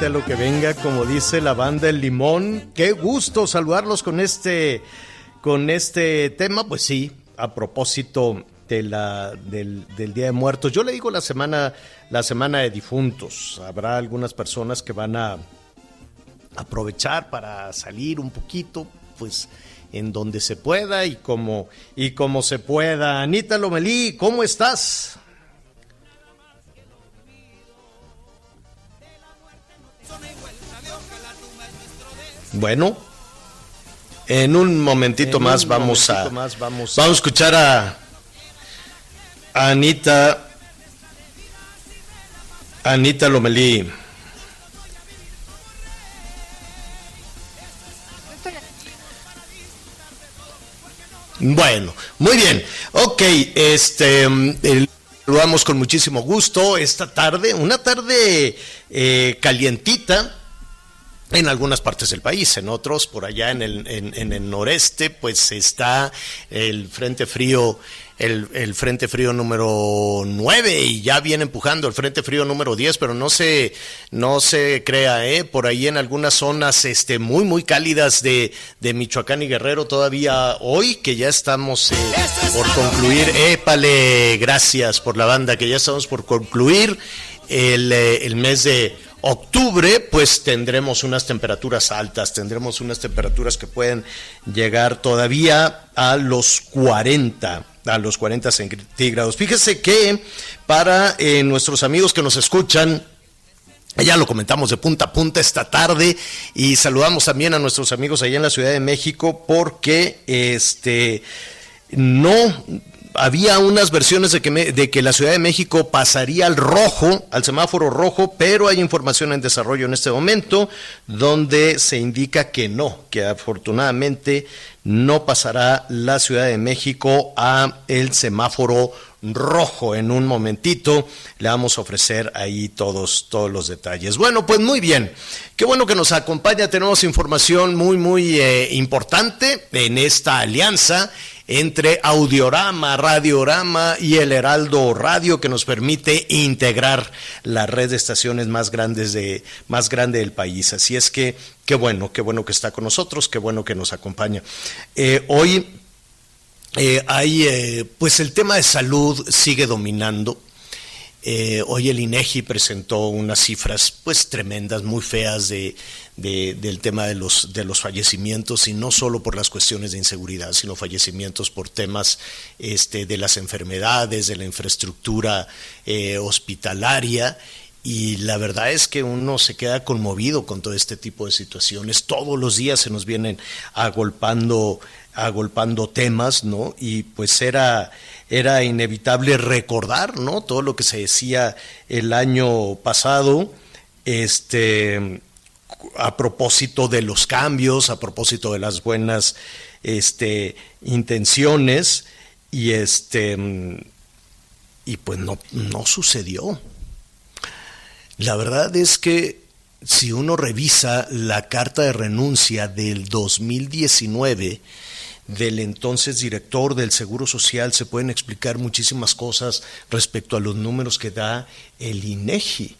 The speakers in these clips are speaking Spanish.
A lo que venga, como dice la banda El Limón. Qué gusto saludarlos con este, con este tema. Pues sí, a propósito de la, del, del Día de Muertos. Yo le digo la semana, la semana de difuntos. Habrá algunas personas que van a aprovechar para salir un poquito, pues en donde se pueda y como, y como se pueda. Anita Lomelí, ¿cómo estás? Bueno, en un momentito En más un vamos a más vamos a- vamos a escuchar a, a Anita Anita Lomelí. Bueno, muy bien. Ok, este, mm, el- lo damos con muchísimo gusto esta tarde, una tarde eh, calientita en algunas partes del país, en otros, por allá en el, en, en el noreste, pues está el frente frío, el, el frente frío número 9 y ya viene empujando el frente frío número 10, pero no se, no se crea, ¿eh? por ahí en algunas zonas este, muy, muy cálidas de, de Michoacán y Guerrero todavía hoy, que ya estamos eh, por concluir, épale, gracias por la banda, que ya estamos por concluir el, eh, el mes de octubre, pues tendremos unas temperaturas altas, tendremos unas temperaturas que pueden llegar todavía a los 40, a los 40 centígrados. Fíjese que para eh, nuestros amigos que nos escuchan, ya lo comentamos de punta a punta esta tarde y saludamos también a nuestros amigos allá en la Ciudad de México porque este no había unas versiones de que, me- de que la Ciudad de México pasaría al rojo, al semáforo rojo, pero hay información en desarrollo en este momento donde se indica que no, que afortunadamente no pasará la Ciudad de México a el semáforo rojo. En un momentito le vamos a ofrecer ahí todos todos los detalles. Bueno pues muy bien. Qué bueno que nos acompaña. Tenemos información muy muy eh, importante en esta alianza entre Audiorama, Radiorama y el Heraldo Radio que nos permite integrar la red de estaciones más grandes de más grande del país. Así es que qué bueno, qué bueno que está con nosotros, qué bueno que nos acompaña. Eh, hoy eh, hay, eh, pues el tema de salud sigue dominando. Eh, hoy el INEGI presentó unas cifras pues tremendas, muy feas de, de- del tema de los, de los fallecimientos y no solo por las cuestiones de inseguridad, sino fallecimientos por temas este, de las enfermedades, de la infraestructura eh, hospitalaria. Y la verdad es que uno se queda conmovido con todo este tipo de situaciones. Todos los días se nos vienen agolpando, agolpando temas, ¿no? Y pues era, era inevitable recordar, ¿no? Todo lo que se decía el año pasado, este, a propósito de los cambios, a propósito de las buenas, este, intenciones, y este, y pues no, no sucedió. La verdad es que si uno revisa la carta de renuncia del 2019 del entonces director del Seguro Social, se pueden explicar muchísimas cosas respecto a los números que da el INEGI.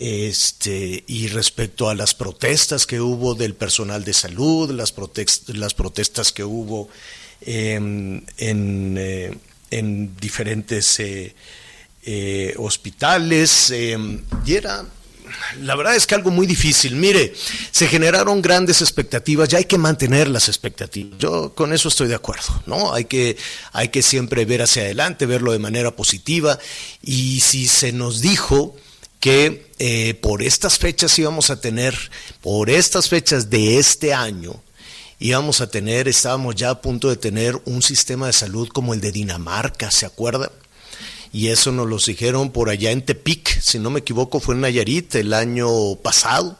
Este, y respecto a las protestas que hubo del personal de salud, las, protest- las protestas que hubo em, en, eh, en diferentes eh, eh, hospitales y era la verdad es que algo muy difícil. Mire, se generaron grandes expectativas y hay que mantener las expectativas. Yo con eso estoy de acuerdo, ¿no? Hay que, hay que siempre ver hacia adelante, verlo de manera positiva. Y si se nos dijo que eh, por estas fechas íbamos a tener, por estas fechas de este año, íbamos a tener, estábamos ya a punto de tener un sistema de salud como el de Dinamarca, ¿se acuerda? Y eso nos lo dijeron por allá en Tepic, si no me equivoco fue en Nayarit el año pasado,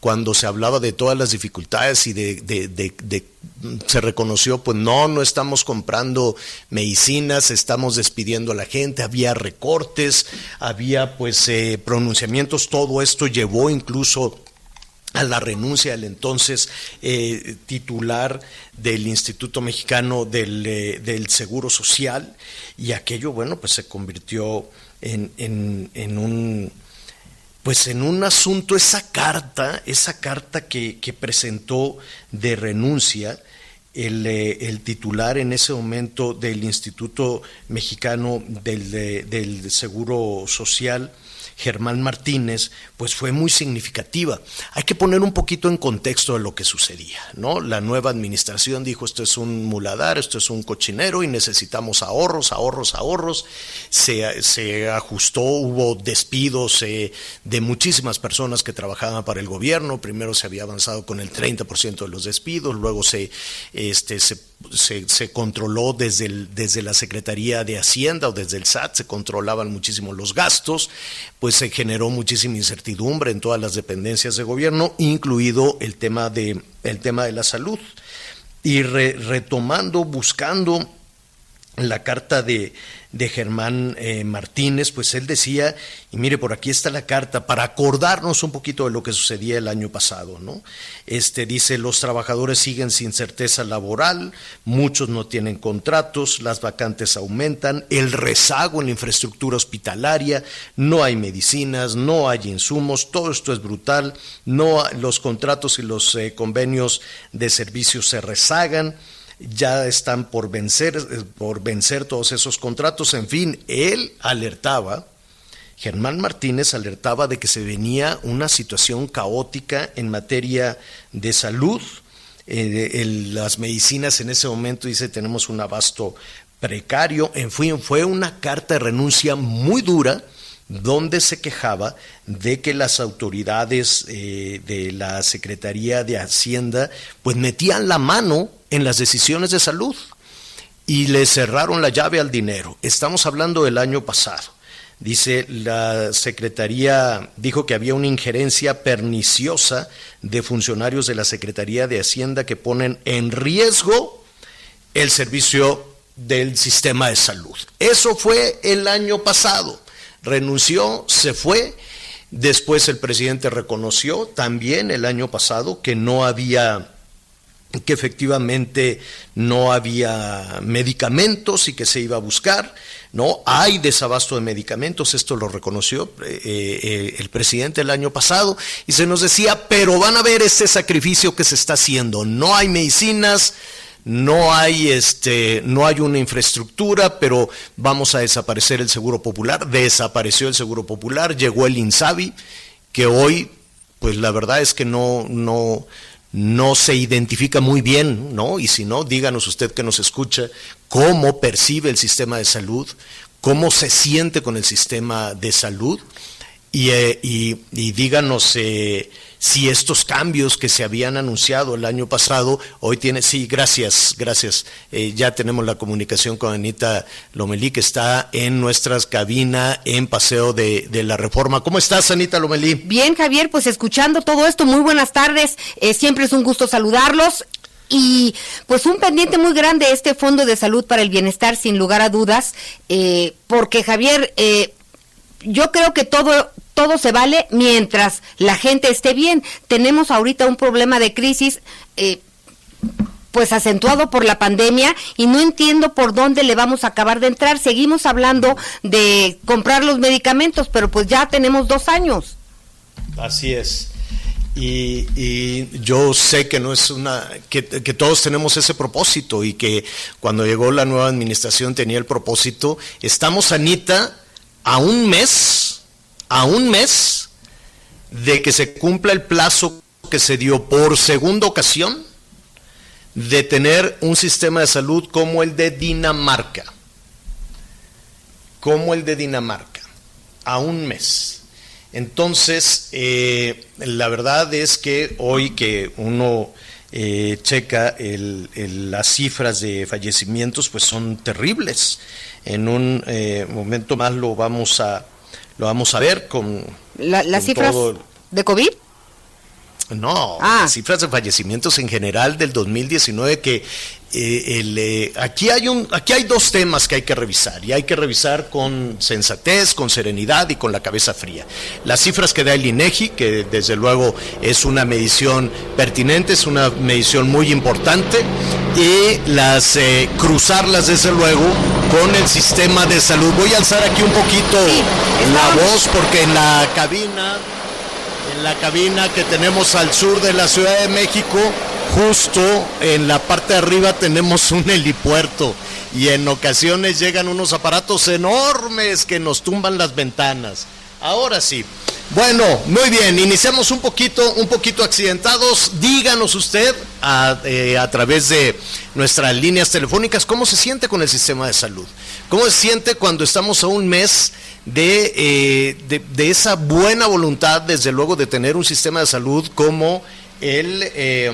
cuando se hablaba de todas las dificultades y de, se reconoció, pues no, no estamos comprando medicinas, estamos despidiendo a la gente, había recortes, había pues eh, pronunciamientos, todo esto llevó incluso a la renuncia del entonces eh, titular del Instituto Mexicano eh, del, Seguro Social y aquello, bueno, pues se convirtió en, en, un pues en un asunto, esa carta, esa carta que, presentó de renuncia, el, eh, el, titular en ese momento del Instituto Mexicano del, del Seguro Social, Germán Martínez, pues fue muy significativa. Hay que poner un poquito en contexto de lo que sucedía, ¿no? La nueva administración dijo esto es un muladar, esto es un cochinero y necesitamos ahorros, ahorros, ahorros. Se, ajustó, hubo despidos eh, de muchísimas personas que trabajaban para el gobierno. Primero se había avanzado con el 30% de los despidos, luego se, este, se se, controló desde, desde la Secretaría de Hacienda o desde el SAT, se controlaban muchísimo los gastos, pues se generó muchísima incertidumbre en todas las dependencias de gobierno, incluido el tema de, el tema de la salud. Y retomando, buscando la carta de, de Germán eh, Martínez, pues él decía, y mire, por aquí está la carta, para acordarnos un poquito de lo que sucedía el año pasado, ¿no? Este dice, los trabajadores siguen sin certeza laboral, muchos no tienen contratos, las vacantes aumentan, el rezago en la infraestructura hospitalaria, no hay medicinas, no hay insumos, todo esto es brutal, no los contratos y los eh, convenios de servicios se rezagan, ya están por vencer, eh, por vencer todos esos contratos. En fin, él alertaba, Germán Martínez alertaba de que se venía una situación caótica en materia de salud. Eh, las medicinas en ese momento, dice, tenemos un abasto precario. En fin, fue una carta de renuncia muy dura donde se quejaba de que las autoridades eh, de la Secretaría de Hacienda pues metían la mano en las decisiones de salud y le cerraron la llave al dinero. Estamos hablando del año pasado. Dice, la Secretaría dijo que había una injerencia perniciosa de funcionarios de la Secretaría de Hacienda que ponen en riesgo el servicio del sistema de salud. Eso fue el año pasado renunció, se fue. Después el presidente reconoció también el año pasado que no había que efectivamente no había medicamentos y que se iba a buscar, ¿no? Hay desabasto de medicamentos, esto lo reconoció eh, eh, el presidente el año pasado, y se nos decía, pero van a ver este sacrificio que se está haciendo, no hay medicinas, no hay este no hay una infraestructura, pero vamos a desaparecer el Seguro Popular, desapareció el Seguro Popular, llegó el Insabi, que hoy pues la verdad es que no no no se identifica muy bien, ¿no? Y si no, díganos usted que nos escucha cómo percibe el sistema de salud, cómo se siente con el sistema de salud y, eh, y, díganos eh, si estos cambios que se habían anunciado el año pasado, hoy tiene, sí, gracias, gracias. Eh, ya tenemos la comunicación con Anita Lomelí, que está en nuestra cabina en Paseo de, la Reforma. ¿Cómo estás, Anita Lomelí? Bien, Javier, pues escuchando todo esto, muy buenas tardes. Eh, siempre es un gusto saludarlos. Y pues un pendiente muy grande este Fondo de Salud para el Bienestar, sin lugar a dudas, eh, porque Javier, yo creo que todo todo se vale mientras la gente esté bien. Tenemos ahorita un problema de crisis. Eh, pues acentuado por la pandemia y no entiendo por dónde le vamos a acabar de entrar. Seguimos hablando de comprar los medicamentos, pero pues ya tenemos dos años. Así es. Y, y yo sé que no es una, que, que todos tenemos ese propósito y que cuando llegó la nueva administración tenía el propósito. Estamos, Anita, a un mes, a un mes de que se cumpla el plazo que se dio por segunda ocasión de tener un sistema de salud como el de Dinamarca. Como el de Dinamarca. A un mes. Entonces, eh, la verdad es que hoy que uno eh, checa las cifras de fallecimientos, pues son terribles. En un eh, momento más lo vamos a lo vamos a ver con La- ¿Las cifras todo- de COVID? no, Ah. las cifras de fallecimientos en general del 2019 que eh, el, eh, aquí hay un aquí hay dos temas que hay que revisar y hay que revisar con sensatez, con serenidad y con la cabeza fría. Las cifras que da el INEGI, que desde luego es una medición pertinente, es una medición muy importante y las eh, cruzarlas desde luego con el sistema de salud. Voy a alzar aquí un poquito la voz porque en la cabina en la cabina que tenemos al sur de la Ciudad de México, justo en la parte de arriba tenemos un helipuerto y en ocasiones llegan unos aparatos enormes que nos tumban las ventanas. Ahora sí. Bueno, muy bien, iniciamos un poquito, un poquito accidentados. Díganos usted a, eh, través de nuestras líneas telefónicas cómo se siente con el sistema de salud. ¿Cómo se siente cuando estamos a un mes de, eh, de esa buena voluntad, desde luego, de tener un sistema de salud como el, eh,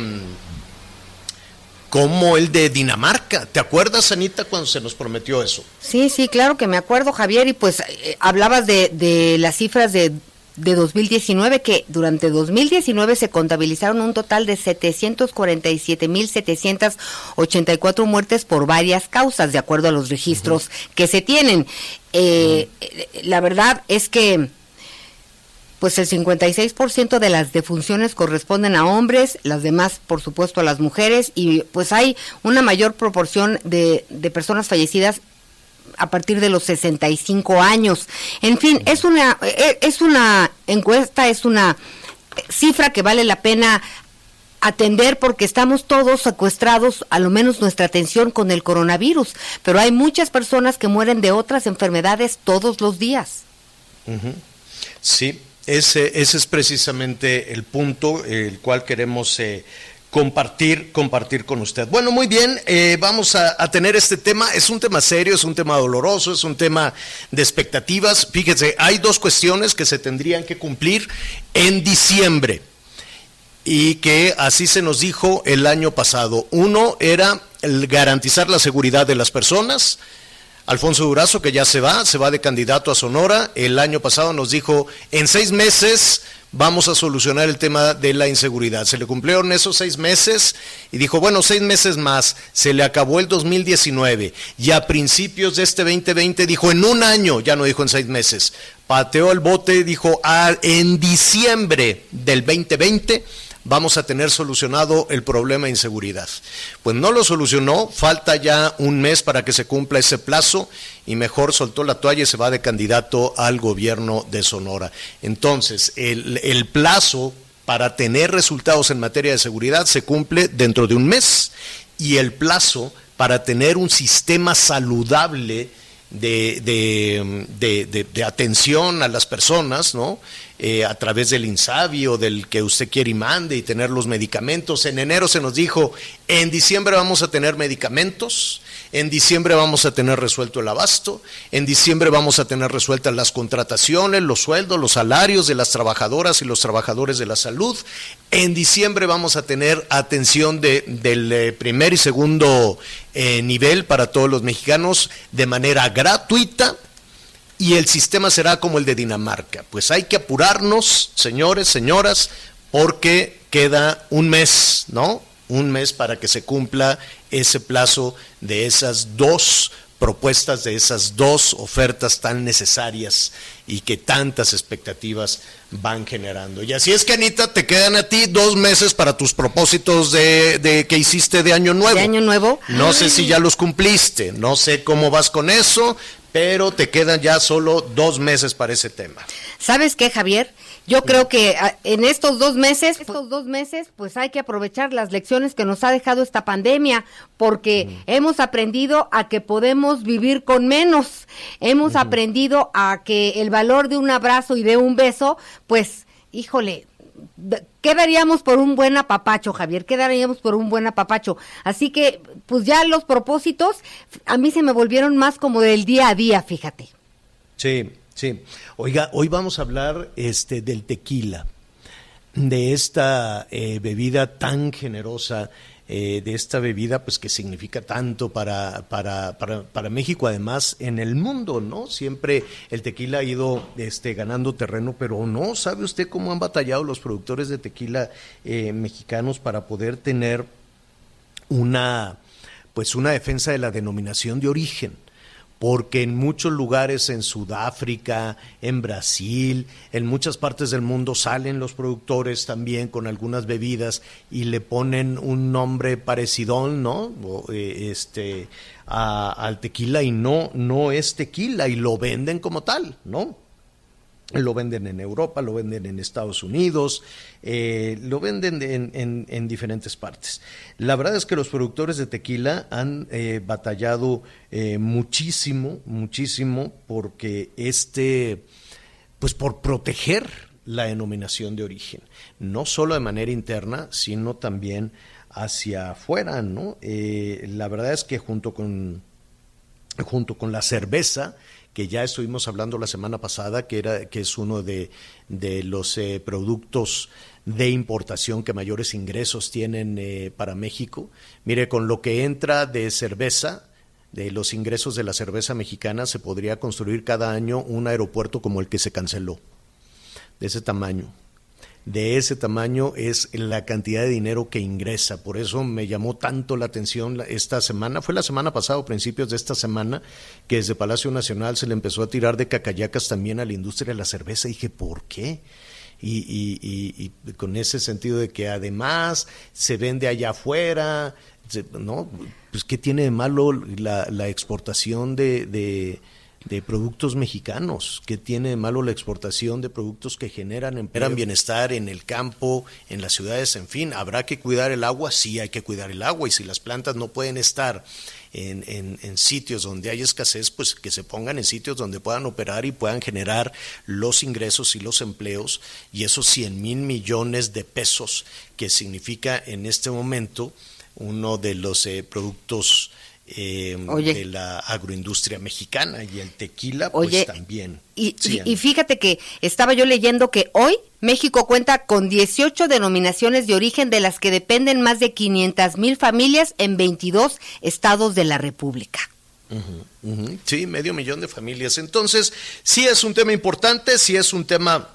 como el de Dinamarca? ¿Te acuerdas, Anita, cuando se nos prometió eso? Sí, sí, claro que me acuerdo, Javier, y pues eh, hablabas de, de las cifras de, de 2019, que durante 2019 se contabilizaron un total de 747.784 muertes por varias causas, de acuerdo a los registros que se tienen. Eh, eh, La verdad es que pues el 56% de las defunciones corresponden a hombres, las demás, por supuesto, a las mujeres, y pues hay una mayor proporción de, de personas fallecidas a partir de los 65 años. En fin, es una, eh, es una encuesta, es una cifra que vale la pena atender porque estamos todos secuestrados, a lo menos nuestra atención con el coronavirus, pero hay muchas personas que mueren de otras enfermedades todos los días. Sí, ese, ese es precisamente el punto el cual queremos eh, compartir, compartir con usted. Bueno, muy bien, eh, vamos a, a tener este tema. Es un tema serio, es un tema doloroso, es un tema de expectativas. Fíjese, hay dos cuestiones que se tendrían que cumplir en diciembre y que así se nos dijo el año pasado. Uno era el garantizar la seguridad de las personas. Alfonso Durazo, que ya se va, se va de candidato a Sonora, el año pasado nos dijo, en seis meses vamos a solucionar el tema de la inseguridad. Se le cumplieron esos seis meses y dijo, bueno, seis meses más, se le acabó el 2019 y a principios de este 2020 dijo, en un año, ya no dijo en seis meses, pateó el bote, dijo, ah, en diciembre del 2020 vamos a tener solucionado el problema de inseguridad. Pues no lo solucionó, falta ya un mes para que se cumpla ese plazo y mejor soltó la toalla y se va de candidato al gobierno de Sonora. Entonces, el, el plazo para tener resultados en materia de seguridad se cumple dentro de un mes y el plazo para tener un sistema saludable de, de, de, de, atención a las personas, ¿no? Eh, a través del INSABI o del que usted quiere y mande y tener los medicamentos. En enero se nos dijo, en diciembre vamos a tener medicamentos, en diciembre vamos a tener resuelto el abasto, en diciembre vamos a tener resueltas las contrataciones, los sueldos, los salarios de las trabajadoras y los trabajadores de la salud. En diciembre vamos a tener atención de, del eh, primer y segundo eh, nivel para todos los mexicanos de manera gratuita y el sistema será como el de Dinamarca. Pues hay que apurarnos, señores, señoras, porque queda un mes, ¿no? Un mes para que se cumpla ese plazo de esas dos propuestas, de esas dos ofertas tan necesarias y que tantas expectativas van generando. Y así es que, Anita, te quedan a ti dos meses para tus propósitos de, de que hiciste de Año Nuevo. ¿De Año Nuevo? No sé si ya los cumpliste, no sé cómo vas con eso, pero te quedan ya solo dos meses para ese tema. ¿Sabes qué, Javier? Yo creo que ah, en estos dos meses, estos dos meses, pues hay que aprovechar las lecciones que nos ha dejado esta pandemia, porque hemos aprendido a que podemos vivir con menos, hemos aprendido a que el valor de un abrazo y de un beso, pues, híjole, ¿qué daríamos por un buen apapacho, Javier? ¿Qué daríamos por un buen apapacho? Así que, pues ya los propósitos a mí se me volvieron más como del día a día, fíjate. Sí, sí. Oiga, hoy vamos a hablar este, del tequila, de esta eh, bebida tan generosa, eh, de esta bebida pues que significa tanto para, para, para, para México, además en el mundo, ¿no? Siempre el tequila ha ido este, ganando terreno, pero no, ¿sabe usted cómo han batallado los productores de tequila eh, mexicanos para poder tener una pues una defensa de la denominación de origen? Porque en muchos lugares en Sudáfrica, en Brasil, en muchas partes del mundo salen los productores también con algunas bebidas y le ponen un nombre parecidón, ¿no? Eh, este al tequila y no no es tequila y lo venden como tal, ¿no? Lo venden en Europa, lo venden en Estados Unidos, eh, lo venden en, en- en diferentes partes. La verdad es que los productores de tequila han eh, batallado eh, muchísimo, muchísimo, porque este, pues por proteger la denominación de origen, no solo de manera interna, sino también hacia afuera, ¿no? La verdad es que junto con junto con la cerveza, que ya estuvimos hablando la semana pasada, que, era, que es uno de, de los eh, productos de importación que mayores ingresos tienen eh, para México. Mire, con lo que entra de cerveza, de los ingresos de la cerveza mexicana, se podría construir cada año un aeropuerto como el que se canceló, de ese tamaño de ese tamaño es la cantidad de dinero que ingresa. Por eso me llamó tanto la atención esta semana, fue la semana pasada, principios de esta semana, que desde Palacio Nacional se le empezó a tirar de cacayacas también a la industria de la cerveza. Y dije, ¿por qué? Y, y- y- y con ese sentido de que además se vende allá afuera, ¿no? Pues ¿qué tiene de malo la, exportación de de productos mexicanos. ¿Qué tiene de malo la exportación de productos que generan, generan bienestar en el campo, en las ciudades? En fin, ¿habrá que cuidar el agua? Sí, hay que cuidar el agua. Y si las plantas no pueden estar en, en- en sitios donde hay escasez, pues que se pongan en sitios donde puedan operar y puedan generar los ingresos y los empleos y esos 100 mil millones de pesos que significa en este momento uno de los eh, productos eh, Oye. de la agroindustria mexicana y el tequila Oye, pues también. Y, Sí, y- Ana. y fíjate que estaba yo leyendo que hoy México cuenta con 18 denominaciones de origen de las que dependen más de 500 mil familias en 22 estados de la República. Sí, medio millón de familias. Entonces, sí es un tema importante, sí es un tema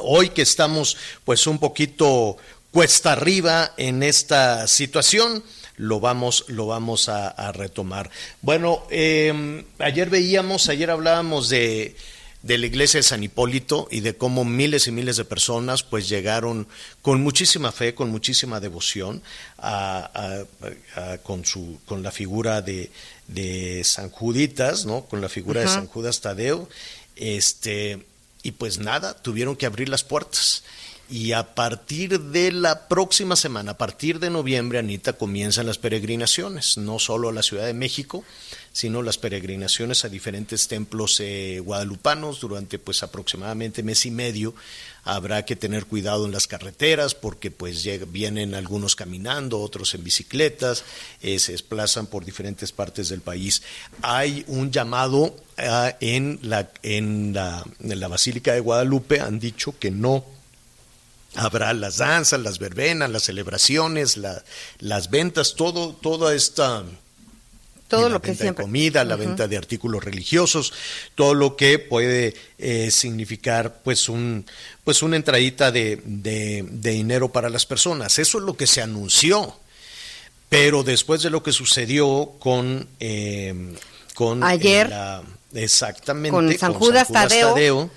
hoy que estamos pues un poquito cuesta arriba en esta situación. Lo vamos, lo vamos a, a retomar. Bueno, eh, ayer veíamos, ayer hablábamos de, de la iglesia de San Hipólito y de cómo miles y miles de personas pues llegaron con muchísima fe, con muchísima devoción a- a- a- con, su, con la figura de, de San Juditas, ¿no? con la figura de San Judas Tadeo. Este, y pues nada, tuvieron que abrir las puertas. Y a partir de la próxima semana, a partir de noviembre, Anita, comienzan las peregrinaciones, no solo a la Ciudad de México, sino las peregrinaciones a diferentes templos eh, guadalupanos durante pues aproximadamente mes y medio. Habrá que tener cuidado en las carreteras porque pues vienen algunos caminando, otros en bicicletas, eh, se desplazan por diferentes partes del país. Hay un llamado ah, en, la, en, la, en la Basílica de Guadalupe, han dicho que no habrá las danzas, las verbenas, las celebraciones, la- las ventas, todo, toda esta Todo la lo que venta siempre. de comida, la venta de artículos religiosos, todo lo que puede eh, significar pues un pues una entradita de, de- de dinero para las personas. Eso es lo que se anunció. Pero después de lo que sucedió con eh, con Ayer, la- exactamente con San Judas Tadeo.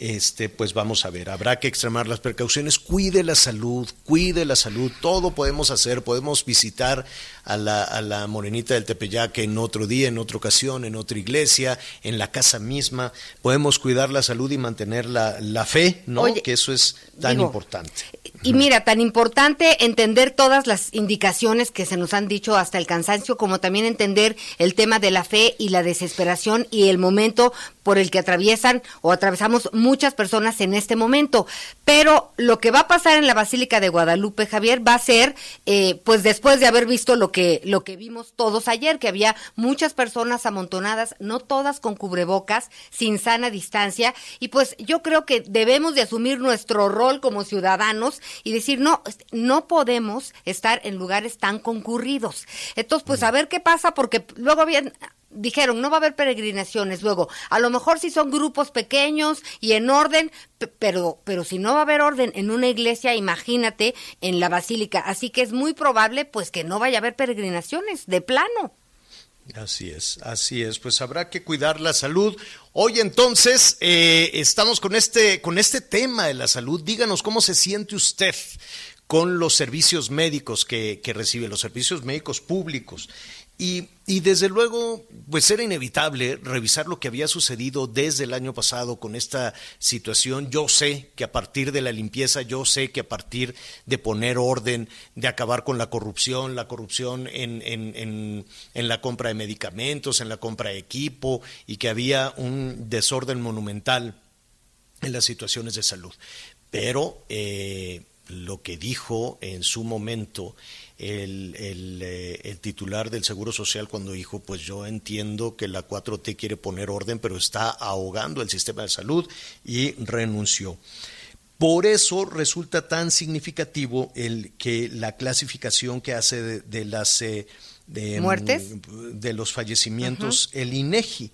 Este, pues vamos a ver, habrá que extremar las precauciones, cuide la salud, cuide la salud, todo podemos hacer, podemos visitar a la, a la morenita del Tepeyac en otro día, en otra ocasión, en otra iglesia, en la casa misma. Podemos cuidar la salud y mantener la, la fe, ¿no? Oye, que eso es tan digo, importante. Y mira, tan importante entender todas las indicaciones que se nos han dicho hasta el cansancio, como también entender el tema de la fe y la desesperación y el momento por el que atraviesan o atravesamos muchas personas en este momento. Pero lo que va a pasar en la Basílica de Guadalupe, Javier, va a ser, eh, pues después de haber visto lo que, lo que vimos todos ayer, que había muchas personas amontonadas, no todas con cubrebocas, sin sana distancia, y pues yo creo que debemos de asumir nuestro rol como ciudadanos y decir, no, no podemos estar en lugares tan concurridos. Entonces, pues a ver qué pasa, porque luego habían dijeron, no va a haber peregrinaciones luego. A lo mejor si son grupos pequeños y en orden, pero, pero si no va a haber orden en una iglesia, imagínate en la basílica. Así que es muy probable pues que no vaya a haber peregrinaciones, de plano. Así es, así es. Pues habrá que cuidar la salud. Hoy entonces eh, estamos con este, con este tema de la salud. Díganos cómo se siente usted con los servicios médicos que, que recibe, los servicios médicos públicos. Y, y, desde luego, pues era inevitable revisar lo que había sucedido desde el año pasado con esta situación. Yo sé que a partir de la limpieza, yo sé que a partir de poner orden, de acabar con la corrupción, la corrupción en, en, en, la compra de medicamentos, en la compra de equipo, y que había un desorden monumental en las situaciones de salud. Pero eh, lo que dijo en su momento el, el, eh, el, titular del Seguro Social cuando dijo, pues yo entiendo que la 4T quiere poner orden, pero está ahogando el sistema de salud y renunció. Por eso resulta tan significativo el que la clasificación que hace de, de las eh, de, muertes de los fallecimientos, uh -huh. el INEGI,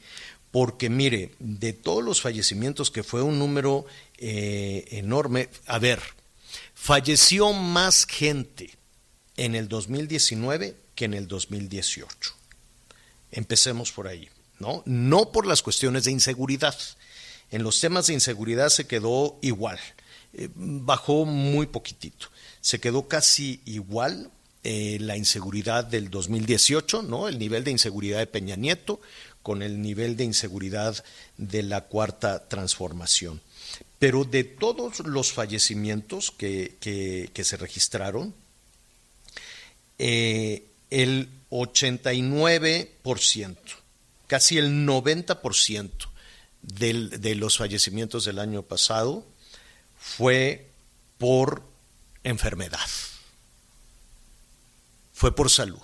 porque mire, de todos los fallecimientos que fue un número eh, enorme, a ver, falleció más gente en el 2019 que en el 2018. Empecemos por ahí, ¿no? No por las cuestiones de inseguridad. En los temas de inseguridad se quedó igual, eh, bajó muy poquitito. Se quedó casi igual eh, la inseguridad del 2018, ¿no? El nivel de inseguridad de Peña Nieto con el nivel de inseguridad de la cuarta transformación. Pero de todos los fallecimientos que, que, que se registraron, eh, el 89%, casi el 90% del, de los fallecimientos del año pasado fue por enfermedad, fue por salud.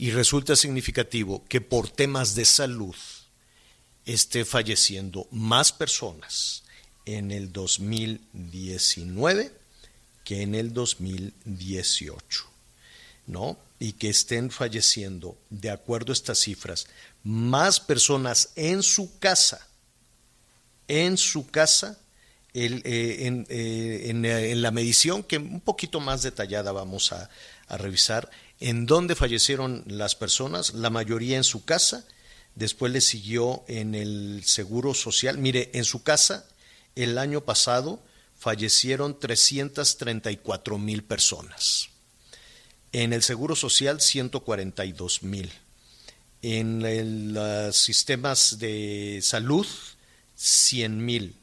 Y resulta significativo que por temas de salud esté falleciendo más personas en el 2019 que en el 2018. ¿No? Y que estén falleciendo, de acuerdo a estas cifras, más personas en su casa, en su casa, el, eh, en, eh, en, en, la medición que un poquito más detallada vamos a, a revisar, en dónde fallecieron las personas, la mayoría en su casa, después le siguió en el Seguro Social. Mire, en su casa, el año pasado fallecieron 334 mil personas. En el Seguro Social, 142 mil. En los sistemas de salud, 100 mil.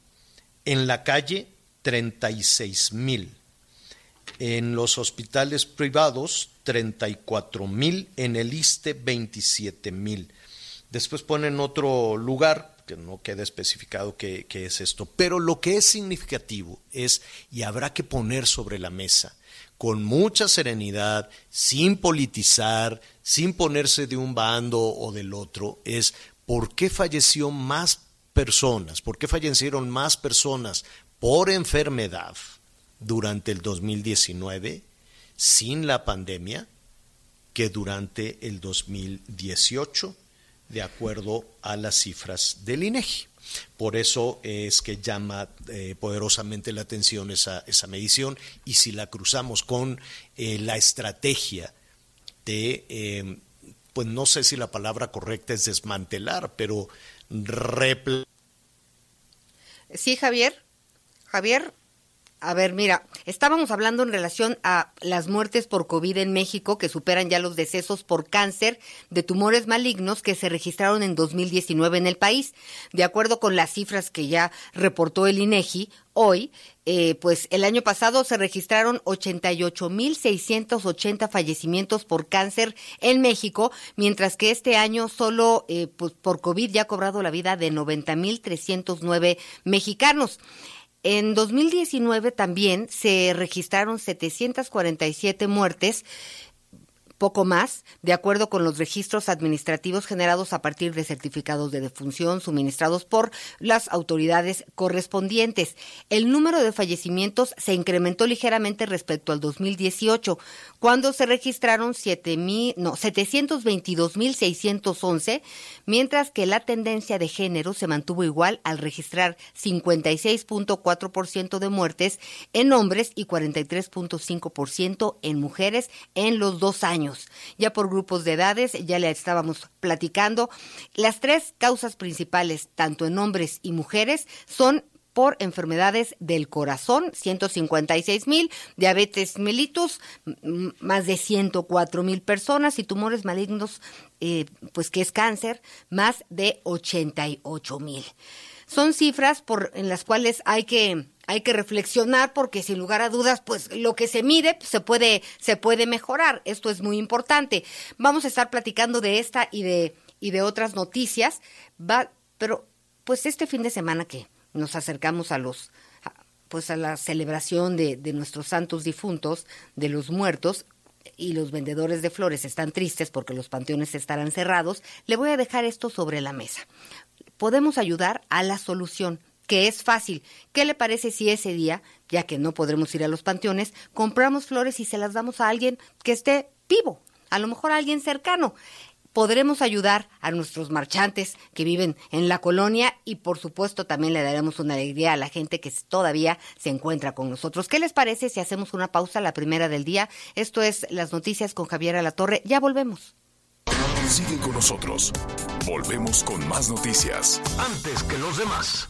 En la calle, 36 mil. En los hospitales privados, 34 mil. En el ISTE, 27 mil. Después ponen otro lugar, que no queda especificado qué es esto. Pero lo que es significativo es, y habrá que poner sobre la mesa, con mucha serenidad, sin politizar, sin ponerse de un bando o del otro, es por qué falleció más personas, por qué fallecieron más personas por enfermedad durante el 2019 sin la pandemia que durante el 2018, de acuerdo a las cifras del INEGI. Por eso es que llama eh, poderosamente la atención esa, esa, medición y si la cruzamos con eh, la estrategia de, eh, pues no sé si la palabra correcta es desmantelar, pero Sí, Javier. Javier, A ver, mira, estábamos hablando en relación a las muertes por COVID en México, que superan ya los decesos por cáncer de tumores malignos que se registraron en 2019 en el país. De acuerdo con las cifras que ya reportó el INEGI, hoy, eh, pues el año pasado se registraron 88.680 fallecimientos por cáncer en México, mientras que este año solo eh, pues, por COVID ya ha cobrado la vida de 90.309 mexicanos. En 2019 también se registraron 747 muertes poco más, de acuerdo con los registros administrativos generados a partir de certificados de defunción suministrados por las autoridades correspondientes. El número de fallecimientos se incrementó ligeramente respecto al 2018, cuando se registraron 7 no, 722.611, mientras que la tendencia de género se mantuvo igual al registrar 56.4% de muertes en hombres y 43.5% en mujeres en los dos años. Ya por grupos de edades, ya le estábamos platicando, las tres causas principales, tanto en hombres y mujeres, son por enfermedades del corazón, 156 mil, diabetes mellitus, más de 104 mil personas y tumores malignos, eh, pues que es cáncer, más de 88 mil. Son cifras por, en las cuales hay que hay que reflexionar porque sin lugar a dudas, pues lo que se mide pues, se puede se puede mejorar. Esto es muy importante. Vamos a estar platicando de esta y de y de otras noticias, va, pero pues este fin de semana que nos acercamos a los pues a la celebración de, de nuestros santos difuntos, de los muertos, y los vendedores de flores están tristes porque los panteones estarán cerrados, le voy a dejar esto sobre la mesa. Podemos ayudar a la solución, que es fácil. ¿Qué le parece si ese día, ya que no podremos ir a los panteones, compramos flores y se las damos a alguien que esté vivo? A lo mejor a alguien cercano podremos ayudar a nuestros marchantes que viven en la colonia y por supuesto también le daremos una alegría a la gente que todavía se encuentra con nosotros. ¿Qué les parece si hacemos una pausa, la primera del día? Esto es Las Noticias con Javier Alatorre. Ya volvemos. Sigue con nosotros. Volvemos con más noticias. Antes que los demás.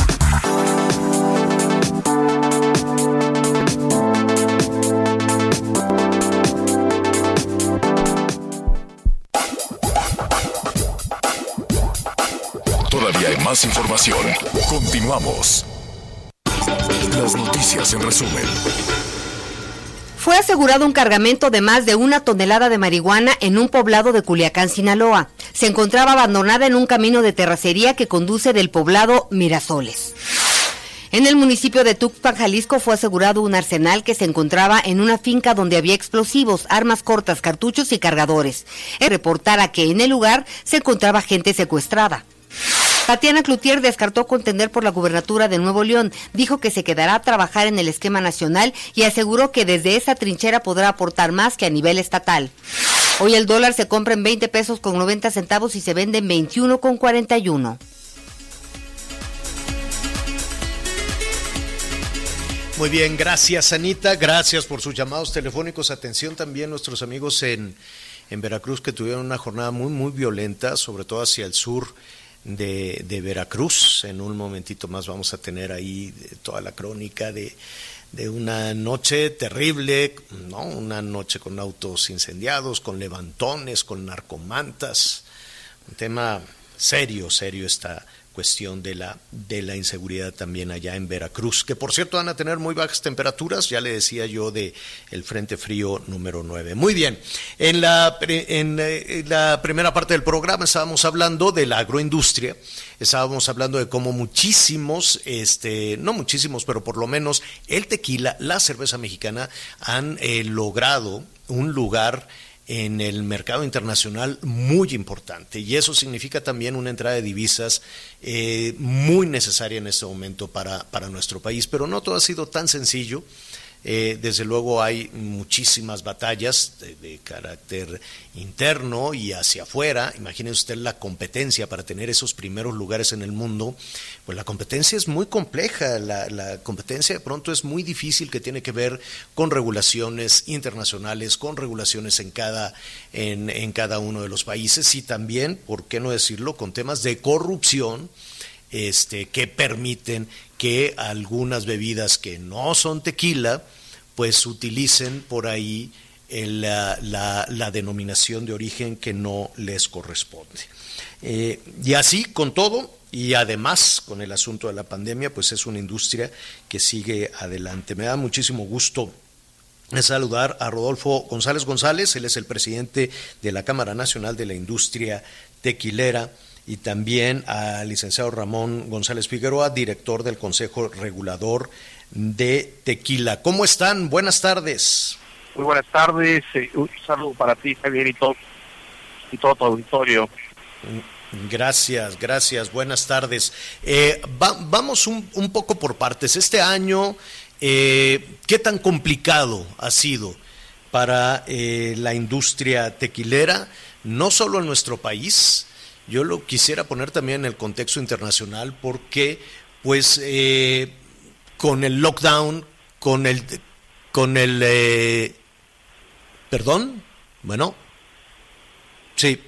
Más información. Continuamos. Las noticias en resumen. Fue asegurado un cargamento de más de una tonelada de marihuana en un poblado de Culiacán, Sinaloa. Se encontraba abandonada en un camino de terracería que conduce del poblado Mirasoles. En el municipio de Tuxpan, Jalisco, fue asegurado un arsenal que se encontraba en una finca donde había explosivos, armas cortas, cartuchos y cargadores. Reportara que en el lugar se encontraba gente secuestrada. Tatiana Cloutier descartó contender por la gubernatura de Nuevo León. Dijo que se quedará a trabajar en el esquema nacional y aseguró que desde esa trinchera podrá aportar más que a nivel estatal. Hoy el dólar se compra en 20 pesos con 90 centavos y se vende en 21 con 41. Muy bien, gracias Anita, gracias por sus llamados telefónicos. Atención también nuestros amigos en, en Veracruz que tuvieron una jornada muy, muy violenta, sobre todo hacia el sur de, de Veracruz. En un momentito más vamos a tener ahí toda la crónica de, de una noche terrible, ¿no? Una noche con autos incendiados, con levantones, con narcomantas. Un tema serio, serio esta cuestión de la, de la inseguridad también allá en Veracruz, que por cierto van a tener muy bajas temperaturas, ya le decía yo de el Frente Frío número 9. Muy bien, en la, en, en la primera parte del programa estábamos hablando de la agroindustria, estábamos hablando de cómo muchísimos, este, no muchísimos, pero por lo menos el tequila, la cerveza mexicana han eh, logrado un lugar en el mercado internacional muy importante y eso significa también una entrada de divisas eh, muy necesaria en este momento para, para nuestro país, pero no todo ha sido tan sencillo. Eh, desde luego hay muchísimas batallas de, de, carácter interno y hacia afuera. Imagine usted la competencia para tener esos primeros lugares en el mundo. Pues la competencia es muy compleja, la, competencia de pronto es muy difícil que tiene que ver con regulaciones internacionales, con regulaciones en cada, en, en cada uno de los países y también, ¿por qué no decirlo?, con temas de corrupción este, que permiten que algunas bebidas que no son tequila, pues utilicen por ahí la, la, denominación de origen que no les corresponde. Eh, y así con todo, y además con el asunto de la pandemia, pues es una industria que sigue adelante. Me da muchísimo gusto saludar a Rodolfo González González, él es el presidente de la Cámara Nacional de la Industria Tequilera y también al licenciado Ramón González Figueroa, director del Consejo Regulador de Tequila. ¿Cómo están? Buenas tardes. Muy buenas tardes. Un saludo para ti, Javier, y todo, y todo tu auditorio. Gracias, gracias. Buenas tardes. Eh, va, vamos un, un, poco por partes. Este año, eh, ¿qué tan complicado ha sido para eh, la industria tequilera, no solo en nuestro país, yo lo quisiera poner también en el contexto internacional porque, pues, eh, con el lockdown, con el, con el, eh, perdón, bueno, sí,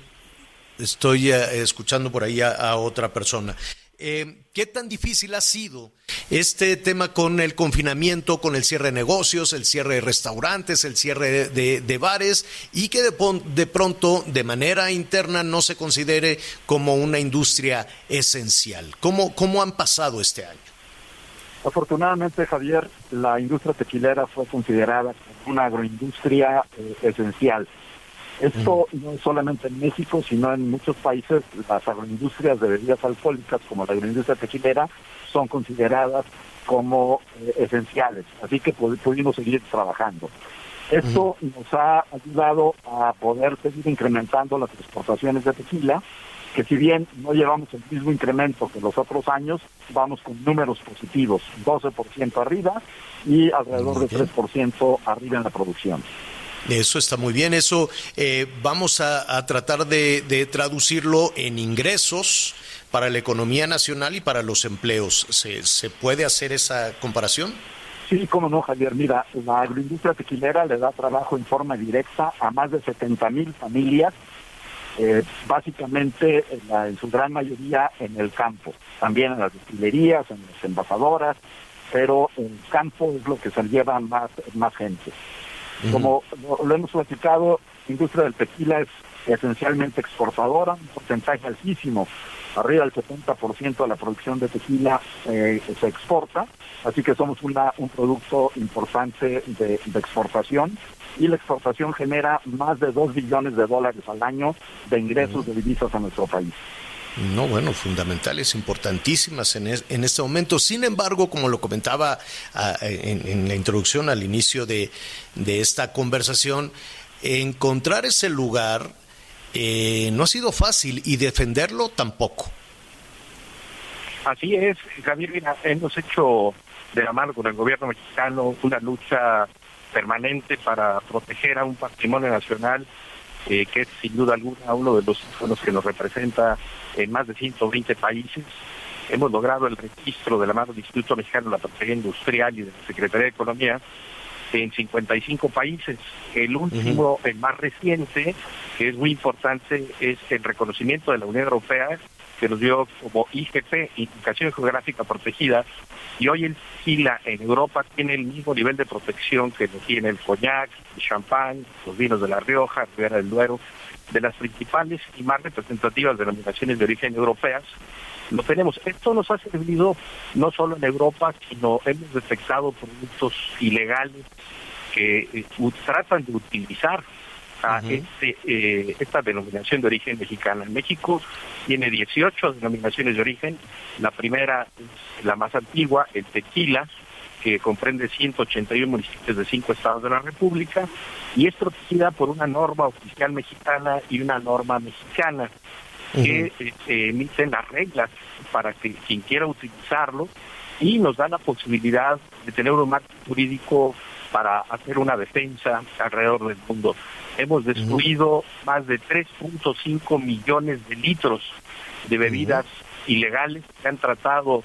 estoy eh, escuchando por ahí a, a otra persona. Eh, ¿Qué tan difícil ha sido este tema con el confinamiento, con el cierre de negocios, el cierre de restaurantes, el cierre de, bares y que de, de, pronto, de manera interna, no se considere como una industria esencial? ¿Cómo, cómo han pasado este año? Afortunadamente, Javier, la industria tequilera fue considerada como una agroindustria eh, esencial. Esto no es solamente en México, sino en muchos países las agroindustrias de bebidas alcohólicas, como la agroindustria tequilera, son consideradas como eh, esenciales. Así que pudimos seguir trabajando. Esto uh -huh. nos ha ayudado a poder seguir incrementando las exportaciones de tequila, que si bien no llevamos el mismo incremento que los otros años, vamos con números positivos, 12% arriba y alrededor de 3% arriba en la producción. Eso está muy bien. Eso eh, vamos a, a tratar de, de, traducirlo en ingresos para la economía nacional y para los empleos. ¿Se, ¿Se, puede hacer esa comparación? Sí, cómo no, Javier. Mira, la agroindustria tequilera le da trabajo en forma directa a más de 70 mil familias, eh, básicamente en, la, en su gran mayoría en el campo, también en las destilerías, en las envasadoras, pero el campo es lo que se lleva más, más gente. Como lo, lo hemos platicado, la industria del tequila es esencialmente exportadora, un porcentaje altísimo, arriba del 70% de la producción de tequila eh, se exporta, así que somos una, un producto importante de, de, exportación y la exportación genera más de 2 billones de dólares al año de ingresos uh -huh. de divisas a nuestro país. No, bueno, fundamentales, importantísimas en, es, en, este momento. Sin embargo, como lo comentaba a, en, la introducción al inicio de, de esta conversación, encontrar ese lugar eh, no ha sido fácil y defenderlo tampoco. Así es, Javier, hemos hecho de la mano con el gobierno mexicano una lucha permanente para proteger a un patrimonio nacional eh, que es sin duda alguna uno de los íconos que nos representa en más de 120 países. Hemos logrado el registro de la mano del Instituto Mexicano de la Propiedad Industrial y de la Secretaría de Economía en 55 países. El último, uh -huh. el más reciente, que es muy importante, es el reconocimiento de la Unión Europea, que nos dio como IGP, Indicación Geográfica Protegida, y hoy el tequila en Europa tiene el mismo nivel de protección que tiene el coñac, el champán, los vinos de La Rioja, Ribera del Duero, de las principales y más representativas denominaciones de origen europeas, lo tenemos. Esto nos ha servido no solo en Europa, sino hemos detectado productos ilegales que eh, tratan de utilizar a uh -huh. este, eh, esta denominación de origen mexicana. En México tiene 18 denominaciones de origen. La primera es la más antigua, el tequila, que comprende 181 municipios de cinco estados de la República y es protegida por una norma oficial mexicana y una norma mexicana que uh -huh. eh, emiten las reglas para que quien quiera utilizarlo y nos da la posibilidad de tener un marco jurídico para hacer una defensa alrededor del mundo. Hemos destruido más de 3.5 millones de litros de bebidas ilegales que han tratado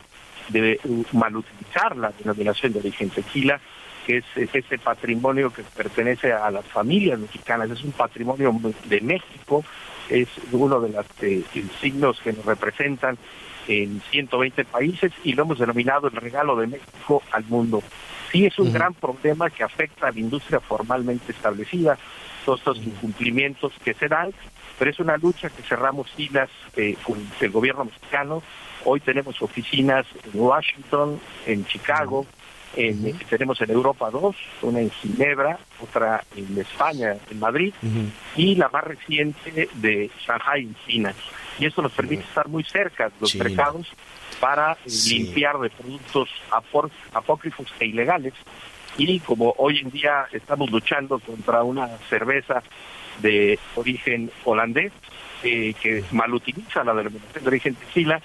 de malutilizar la denominación de origen tequila, que es, es ese patrimonio que pertenece a las familias mexicanas, es un patrimonio de México, es uno de los signos que nos representan en 120 países y lo hemos denominado el regalo de México al mundo. Sí es un gran problema que afecta a la industria formalmente establecida, todos estos incumplimientos que se dan, pero es una lucha que cerramos filas eh, con el gobierno mexicano. Hoy tenemos oficinas en Washington, en Chicago, en, tenemos en Europa dos, una en Ginebra, otra en España, en Madrid, y la más reciente de Shanghai, en China. Y eso nos permite estar muy cerca de los mercados para eh, limpiar de productos apócrifos e ilegales. Y como hoy en día estamos luchando contra una cerveza de origen holandés eh, que malutiliza la denominación de origen tequila,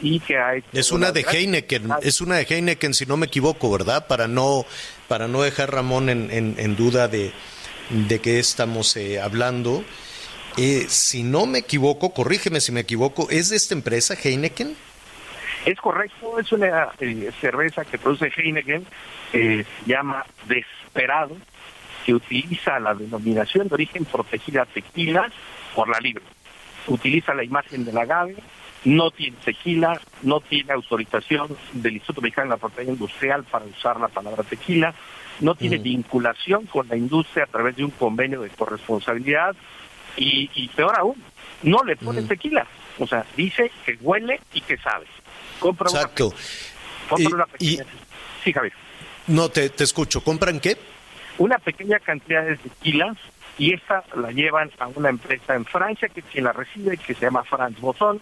y que hay es una de Heineken es una de Heineken si no me equivoco verdad para no para no dejar Ramón en, en, duda de de qué estamos eh, hablando. Eh, si no me equivoco corrígeme si me equivoco es de esta empresa Heineken es correcto es una eh, cerveza que produce Heineken se llama Desperado que utiliza la denominación de origen protegida tequila por la libre utiliza la imagen del agave no tiene tequila, no tiene autorización del Instituto Mexicano de la Propiedad Industrial para usar la palabra tequila, no tiene vinculación con la industria a través de un convenio de corresponsabilidad y, peor aún, no le pone tequila. O sea, dice que huele y que sabe. Compra Exacto. Una, pequeña... sí, Javier. No, te, te escucho. ¿Compran qué? Una pequeña cantidad de tequila y esta la llevan a una empresa en Francia que quien la recibe, que se llama France Bosson,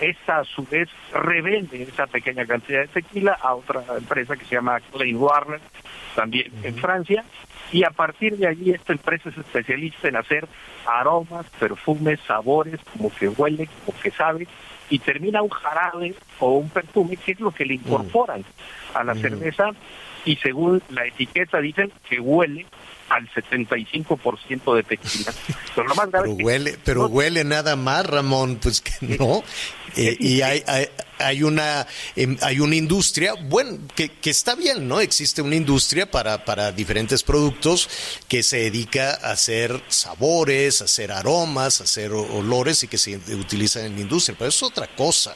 esta a su vez revende esa pequeña cantidad de tequila a otra empresa que se llama Klein Warner, también en Francia, y a partir de allí esta empresa es especialista en hacer aromas, perfumes, sabores, como que huele, como que sabe, y termina un jarabe o un perfume que es lo que le incorporan a la cerveza y según la etiqueta dicen que huele al 75% de tequila. Pero lo más pero huele, pero huele nada más, Ramón, pues que no. Eh, y hay, hay, hay una em, hay una industria, bueno, que, que, está bien, ¿no? Existe una industria para, para diferentes productos que se dedica a hacer sabores, a hacer aromas, a hacer olores y que se utilizan en la industria, pero es otra cosa.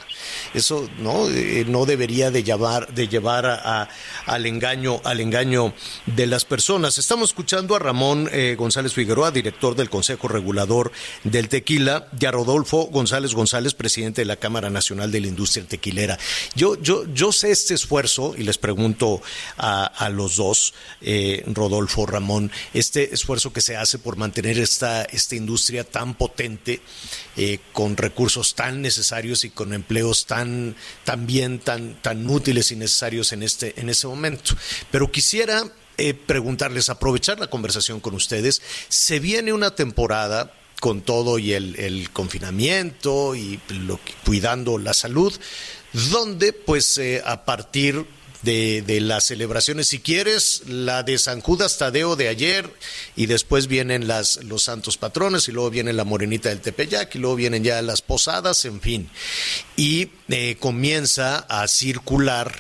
Eso no eh, no debería de llevar de llevar a, al engaño al engaño de las personas. Estamos escuchando a Ramón eh, González Figueroa, director del Consejo Regulador del Tequila, y a Rodolfo González González, presidente de la Cámara Nacional de la Industria tequilera. Yo, yo, yo sé este esfuerzo, y les pregunto a, a los dos, eh, Rodolfo, Ramón, este esfuerzo que se hace por mantener esta, esta industria tan potente, eh, con recursos tan necesarios y con empleos tan, tan bien, tan, tan útiles y necesarios en este, en ese momento. Pero quisiera eh, preguntarles, aprovechar la conversación con ustedes. Se viene una temporada con todo y el, confinamiento y cuidando la salud, donde pues eh, a partir de, las celebraciones, si quieres, la de San Judas Tadeo de ayer y después vienen las, los santos patrones y luego viene la morenita del Tepeyac y luego vienen ya las posadas, en fin. Y eh, comienza a circular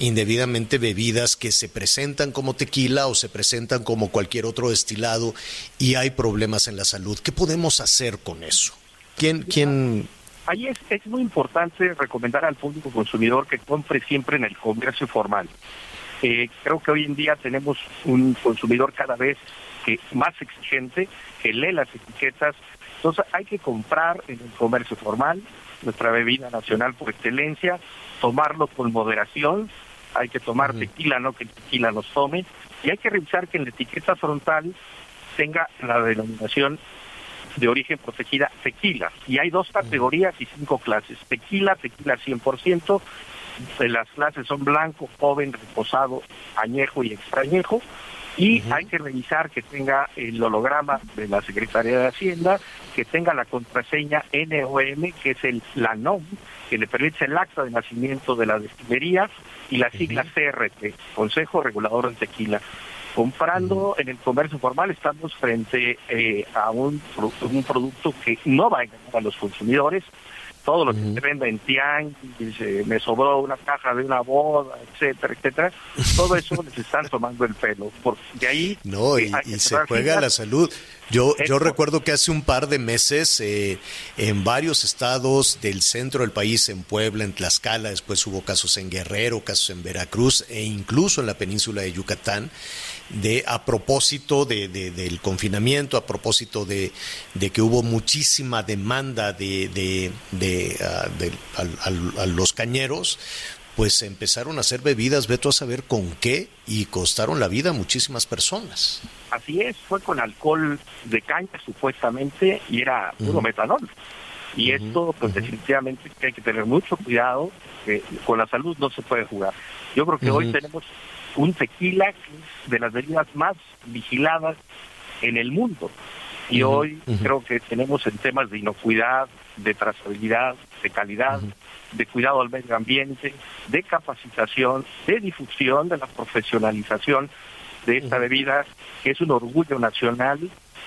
indebidamente bebidas que se presentan como tequila o se presentan como cualquier otro destilado y hay problemas en la salud. ¿Qué podemos hacer con eso? ¿Quién, quién... Ahí es, es muy importante recomendar al público consumidor que compre siempre en el comercio formal. Eh, creo que hoy en día tenemos un consumidor cada vez que más exigente, que lee las etiquetas. Entonces hay que comprar en el comercio formal, nuestra bebida nacional por excelencia, tomarlo con moderación, hay que tomar tequila, no que tequila nos tome, y hay que revisar que en la etiqueta frontal tenga la denominación de origen protegida tequila. Y hay dos categorías y cinco clases. Tequila, tequila 100%, las clases son blanco, joven, reposado, añejo y extrañejo. Y hay que revisar que tenga el holograma de la Secretaría de Hacienda, que tenga la contraseña NOM, que es el, la NOM, que le permite el acta de nacimiento de la destilería, y la sigla CRT, Consejo Regulador del Tequila. Comprando en el comercio formal estamos frente eh, a un, un producto que no va a engañar a los consumidores. Todo lo que se venda en tianguis, eh, me sobró una caja de una boda, etcétera, etcétera, todo eso les están tomando el pelo. Porque ahí No, y, se juega la salud. Yo, yo recuerdo que hace un par de meses eh, en varios estados del centro del país, en Puebla, en Tlaxcala, después hubo casos en Guerrero, casos en Veracruz e incluso en la península de Yucatán, de a propósito de, de- del confinamiento, a propósito de, de que hubo muchísima demanda de, de, de, ah, a los cañeros, pues empezaron a hacer bebidas, veto a saber con qué, y costaron la vida a muchísimas personas. Así es, fue con alcohol de caña supuestamente y era puro metanol. Y esto, pues definitivamente hay que tener mucho cuidado, que con la salud no se puede jugar. Yo creo que hoy tenemos un tequila de las bebidas más vigiladas en el mundo. Y hoy creo que tenemos en temas de inocuidad, de trazabilidad, de calidad, de cuidado al medio ambiente, de capacitación, de difusión, de la profesionalización de esta bebida, que es un orgullo nacional,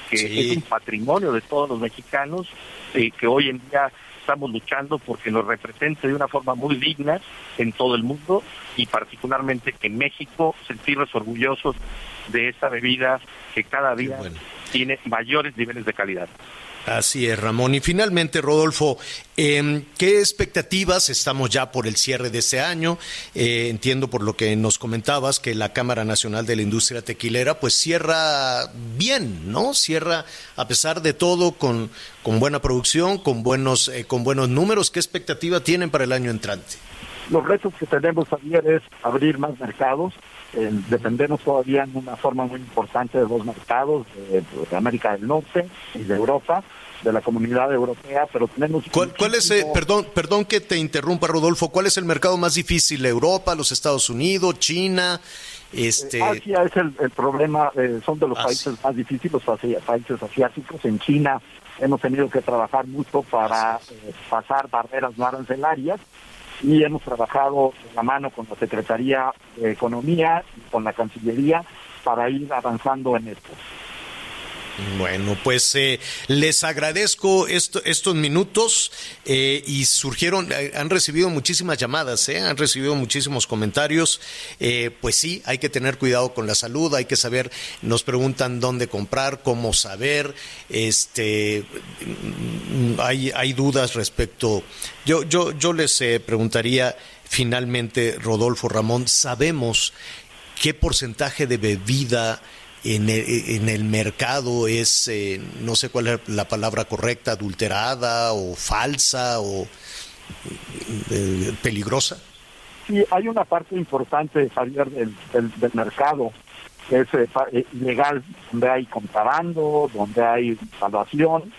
que Sí. es un patrimonio de todos los mexicanos, eh, que hoy en día estamos luchando porque nos represente de una forma muy digna en todo el mundo y particularmente en México sentirnos orgullosos de esta bebida que cada día bueno. tiene mayores niveles de calidad. Así es, Ramón. Y finalmente, Rodolfo, em, ¿qué expectativas estamos ya por el cierre de este año? Eh, entiendo por lo que nos comentabas que la Cámara Nacional de la Industria Tequilera pues cierra bien, ¿no? Cierra a pesar de todo con, con buena producción, con buenos, eh, con buenos números. ¿Qué expectativa tienen para el año entrante? Los retos que tenemos, Javier, es abrir más mercados. Eh, dependemos todavía en una forma muy importante de dos mercados, de, de América del Norte y de Europa, de la comunidad europea, pero tenemos... ¿Cuál, cuál es, eh, perdón, perdón que te interrumpa, Rodolfo, ¿cuál es el mercado más difícil? ¿Europa, los Estados Unidos, China? Este, Asia es el, el problema, eh, son de los Asia. países más difíciles, los países asiáticos. En China hemos tenido que trabajar mucho para eh, pasar barreras no arancelarias y hemos trabajado de la mano con la Secretaría de Economía y con la Cancillería para ir avanzando en esto. Bueno, pues eh, les agradezco esto- estos minutos eh, y surgieron, eh, han recibido muchísimas llamadas, eh, han recibido muchísimos comentarios. Pues sí, hay que tener cuidado con la salud, hay que saber, nos preguntan dónde comprar, cómo saber, este, mm, hay, hay dudas respecto. Yo, yo, yo les preguntaría finalmente, Rodolfo Ramón, sabemos qué porcentaje de bebida en el, en el mercado es, eh, no sé cuál es la palabra correcta, adulterada o falsa o eh, peligrosa? Sí, hay una parte importante, Javier, del, del, del mercado que es eh, eh, ilegal, donde hay contrabando, donde hay evaluación,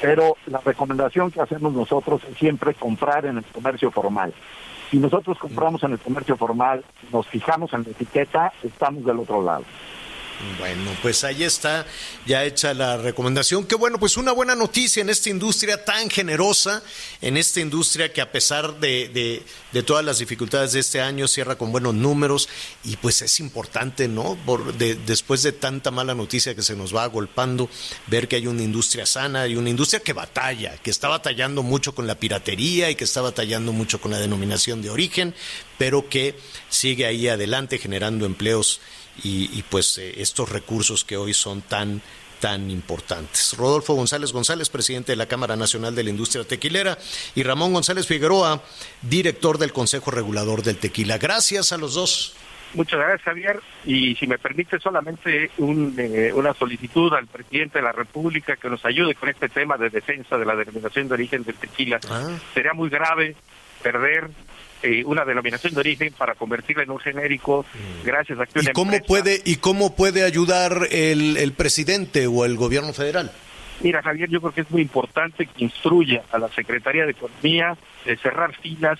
pero la recomendación que hacemos nosotros es siempre comprar en el comercio formal. Si nosotros compramos en el comercio formal, nos fijamos en la etiqueta, estamos del otro lado. Bueno, pues ahí está ya hecha la recomendación. Qué bueno, pues una buena noticia en esta industria tan generosa, en esta industria que a pesar de, de- de todas las dificultades de este año cierra con buenos números y pues es importante, ¿no? Por, de- después de tanta mala noticia que se nos va agolpando, ver que hay una industria sana y una industria que batalla, que está batallando mucho con la piratería y que está batallando mucho con la denominación de origen, pero que sigue ahí adelante generando empleos y, y, pues eh, estos recursos que hoy son tan tan importantes. Rodolfo González González, presidente de la Cámara Nacional de la Industria Tequilera, y Ramón González Figueroa, director del Consejo Regulador del Tequila. Gracias a los dos. Muchas gracias, Javier. Y si me permite solamente un, eh, una solicitud al presidente de la República que nos ayude con este tema de defensa de la denominación de origen del tequila. Ah. Sería muy grave perder eh, una denominación de origen para convertirla en un genérico gracias a que ¿Y una cómo empresa- puede y cómo puede ayudar el, el presidente o el gobierno federal? Mira, Javier, yo creo que es muy importante que instruya a la Secretaría de Economía de cerrar filas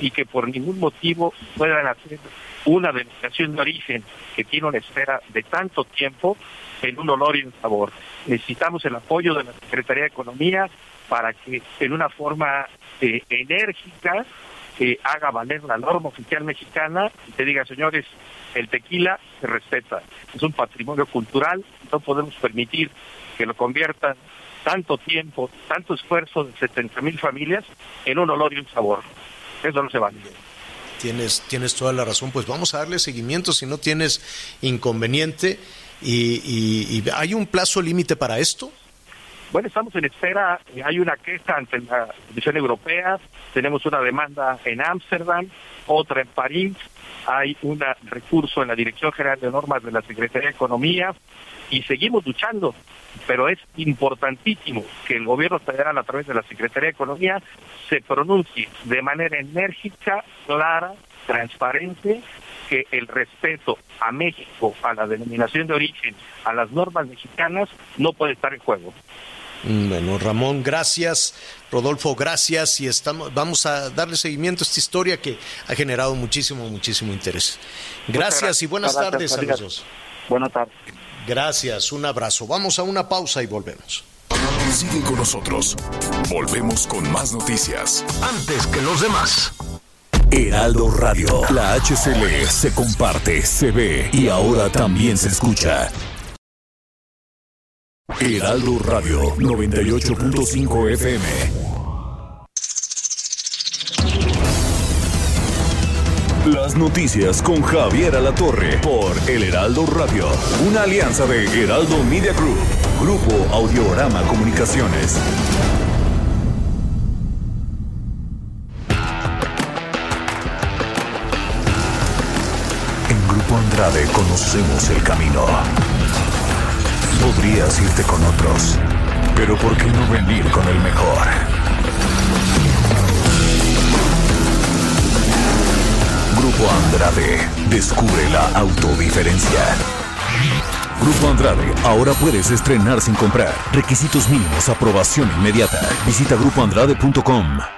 y que por ningún motivo puedan hacer una denominación de origen que tiene una espera de tanto tiempo en un olor y un sabor. Necesitamos el apoyo de la Secretaría de Economía para que en una forma eh, enérgica que haga valer la norma oficial mexicana y te diga, señores, el tequila se respeta, es un patrimonio cultural, no podemos permitir que lo conviertan tanto tiempo, tanto esfuerzo de 70 mil familias en un olor y un sabor. Eso no se vale. Tienes, tienes toda la razón, pues vamos a darle seguimiento si no tienes inconveniente. ¿Y, y, y hay un plazo límite para esto? Bueno, estamos en espera, hay una queja ante la Comisión Europea, tenemos una demanda en Ámsterdam, otra en París, hay un recurso en la Dirección General de Normas de la Secretaría de Economía y seguimos luchando, pero es importantísimo que el gobierno federal a través de la Secretaría de Economía se pronuncie de manera enérgica, clara, transparente, que el respeto a México, a la denominación de origen, a las normas mexicanas, no puede estar en juego. Mm, bueno, Ramón, gracias. Rodolfo, gracias. Y estamos, vamos a darle seguimiento a esta historia que ha generado muchísimo, muchísimo interés. Gracias y buenas tardes a los dos. Buenas tardes. Gracias, un abrazo. Vamos a una pausa y volvemos. Sigue con nosotros. Volvemos con más noticias. Antes que los demás. Heraldo Radio. La HCL se comparte, se ve y ahora también se escucha. Heraldo Radio 98.5 FM. Las noticias con Javier Alatorre por El Heraldo Radio, una alianza de Heraldo Media Group, Grupo Audiorama Comunicaciones. Andrade conocemos el camino. Podrías irte con otros, pero ¿por qué no venir con el mejor? Grupo Andrade, descubre la autodiferencia. Grupo Andrade, ahora puedes estrenar sin comprar. Requisitos mínimos, aprobación inmediata. Visita grupoandrade.com.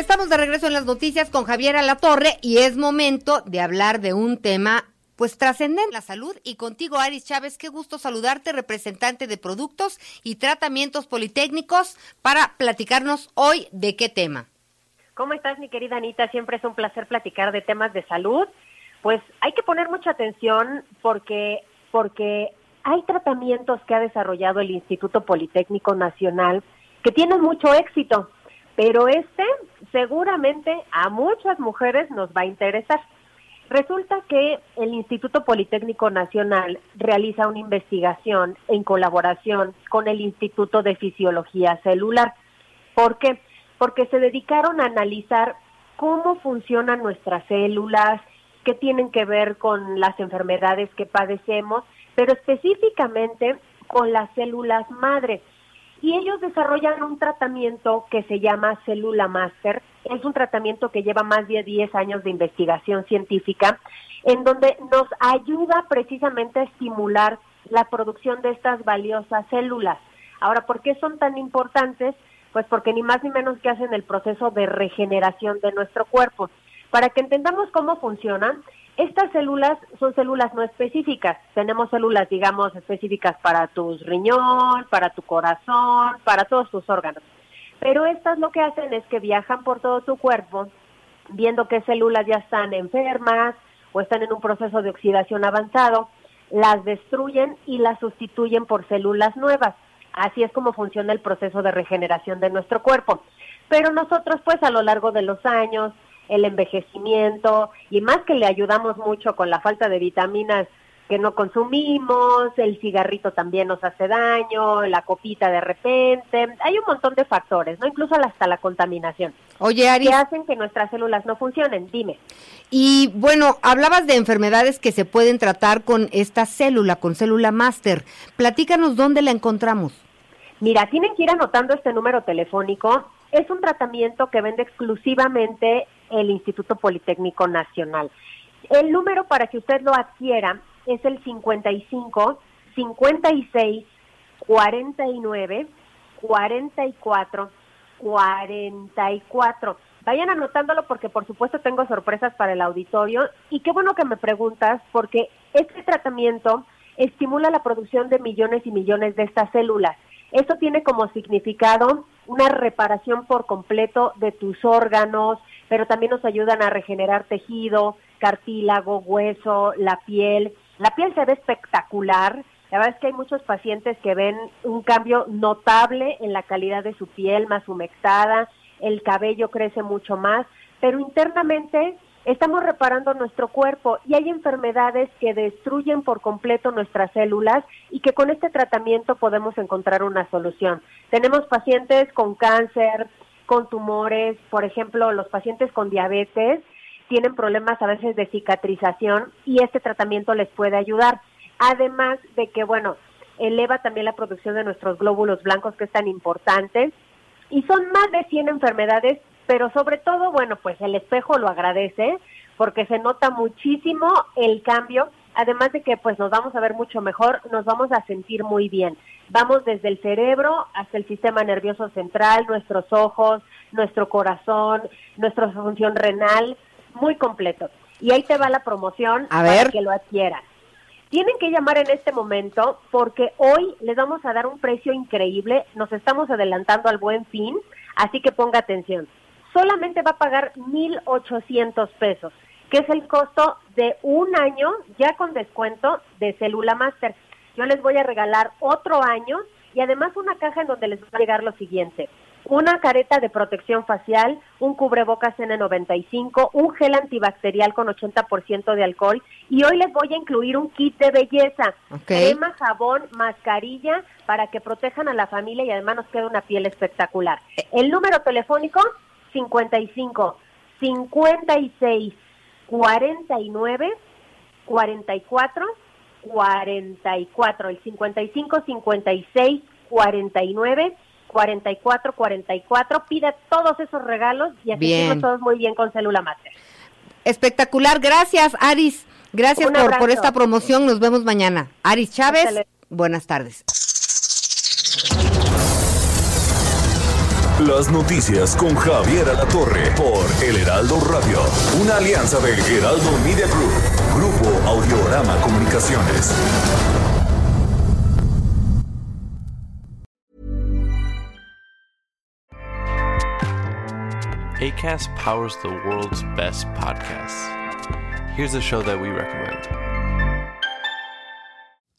Estamos de regreso en las noticias con Javier Alatorre y es momento de hablar de un tema pues trascendente la salud y contigo Aris Chávez, qué gusto saludarte, representante de productos y tratamientos politécnicos para platicarnos hoy de qué tema. ¿Cómo estás mi querida Anita? Siempre es un placer platicar de temas de salud. Pues hay que poner mucha atención porque porque hay tratamientos que ha desarrollado el Instituto Politécnico Nacional que tienen mucho éxito pero este seguramente a muchas mujeres nos va a interesar. Resulta que el Instituto Politécnico Nacional realiza una investigación en colaboración con el Instituto de Fisiología Celular. ¿Por qué? Porque se dedicaron a analizar cómo funcionan nuestras células, qué tienen que ver con las enfermedades que padecemos, pero específicamente con las células madre y ellos desarrollan un tratamiento que se llama Célula Master. Es un tratamiento que lleva más de 10 años de investigación científica, en donde nos ayuda precisamente a estimular la producción de estas valiosas células. Ahora, ¿por qué son tan importantes? Pues porque ni más ni menos que hacen el proceso de regeneración de nuestro cuerpo. Para que entendamos cómo funcionan, estas células son células no específicas. Tenemos células, digamos, específicas para tus riñón, para tu corazón, para todos tus órganos. Pero estas lo que hacen es que viajan por todo tu cuerpo, viendo qué células ya están enfermas o están en un proceso de oxidación avanzado, las destruyen y las sustituyen por células nuevas. Así es como funciona el proceso de regeneración de nuestro cuerpo. Pero nosotros, pues, a lo largo de los años, el envejecimiento y más que le ayudamos mucho con la falta de vitaminas que no consumimos, el cigarrito también nos hace daño, la copita de repente, hay un montón de factores, ¿no? Incluso hasta la contaminación. Oye, Ari. Que hacen que nuestras células no funcionen, dime. Y bueno, hablabas de enfermedades que se pueden tratar con esta célula, con célula máster. Platícanos dónde la encontramos. Mira, tienen que ir anotando este número telefónico. Es un tratamiento que vende exclusivamente el Instituto Politécnico Nacional. El número para que usted lo adquiera es el 55 56 49 44 44. Vayan anotándolo porque por supuesto tengo sorpresas para el auditorio y qué bueno que me preguntas porque este tratamiento estimula la producción de millones y millones de estas células. Esto tiene como significado una reparación por completo de tus órganos, pero también nos ayudan a regenerar tejido, cartílago, hueso, la piel. La piel se ve espectacular. La verdad es que hay muchos pacientes que ven un cambio notable en la calidad de su piel, más humectada, el cabello crece mucho más, pero internamente estamos reparando nuestro cuerpo y hay enfermedades que destruyen por completo nuestras células y que con este tratamiento podemos encontrar una solución. Tenemos pacientes con cáncer, con tumores, por ejemplo, los pacientes con diabetes tienen problemas a veces de cicatrización y este tratamiento les puede ayudar. Además de que, bueno, eleva también la producción de nuestros glóbulos blancos, que es tan importante. Y son más de 100 enfermedades, pero sobre todo, bueno, pues el espejo lo agradece porque se nota muchísimo el cambio, además de que pues nos vamos a ver mucho mejor, nos vamos a sentir muy bien. Vamos desde el cerebro hasta el sistema nervioso central, nuestros ojos, nuestro corazón, nuestra función renal, muy completo. Y ahí te va la promoción para que lo adquieran. Tienen que llamar en este momento porque hoy les vamos a dar un precio increíble. Nos estamos adelantando al buen fin, así que ponga atención. Solamente va a pagar 1.800 pesos, que es el costo de un año ya con descuento de Célula Master. Yo les voy a regalar otro año y además una caja en donde les va a llegar lo siguiente una careta de protección facial, un cubrebocas N95, un gel antibacterial con 80% de alcohol y hoy les voy a incluir un kit de belleza, crema, jabón, mascarilla para que protejan a la familia y además nos quede una piel espectacular. El número telefónico 55 56 49 44 44 el 55 56 49 4444. Pide todos esos regalos y así todos muy bien con Célula Mater. Espectacular. Gracias, Aris. Gracias por, por, esta promoción. Nos vemos mañana. Aris Chávez, buenas tardes. Las noticias con Javier Alatorre por El Heraldo Radio, una alianza de Heraldo Media Group, Grupo Audiorama Comunicaciones. ACAST powers the world's best podcasts. Here's a show that we recommend.